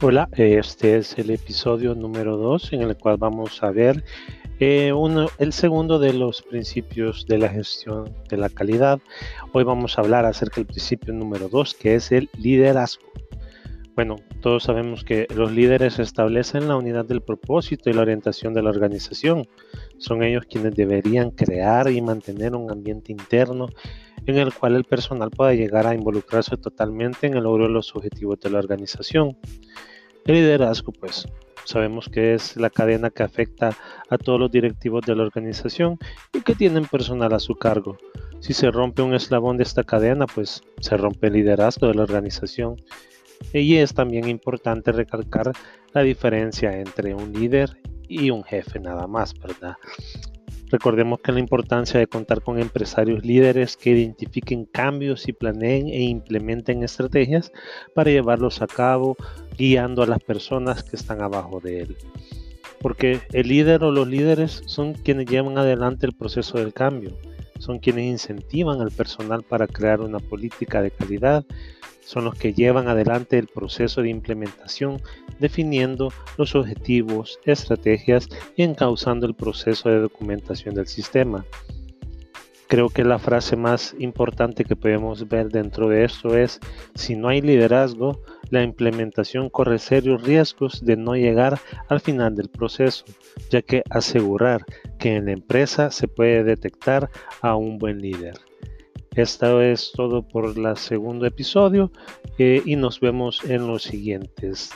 Hola, este es el episodio número 2 en el cual vamos a ver eh, uno, el segundo de los principios de la gestión de la calidad. Hoy vamos a hablar acerca del principio número 2 que es el liderazgo. Bueno, todos sabemos que los líderes establecen la unidad del propósito y la orientación de la organización. Son ellos quienes deberían crear y mantener un ambiente interno en el cual el personal pueda llegar a involucrarse totalmente en el logro de los objetivos de la organización. El liderazgo, pues, sabemos que es la cadena que afecta a todos los directivos de la organización y que tienen personal a su cargo. Si se rompe un eslabón de esta cadena, pues se rompe el liderazgo de la organización. Y es también importante recalcar la diferencia entre un líder y un jefe nada más, ¿verdad? Recordemos que la importancia de contar con empresarios líderes que identifiquen cambios y planeen e implementen estrategias para llevarlos a cabo, guiando a las personas que están abajo de él. Porque el líder o los líderes son quienes llevan adelante el proceso del cambio, son quienes incentivan al personal para crear una política de calidad, son los que llevan adelante el proceso de implementación, definiendo los objetivos, estrategias y encauzando el proceso de documentación del sistema. Creo que la frase más importante que podemos ver dentro de esto es, si no hay liderazgo, la implementación corre serios riesgos de no llegar al final del proceso, ya que asegurar que en la empresa se puede detectar a un buen líder. Esto es todo por el segundo episodio eh, y nos vemos en los siguientes.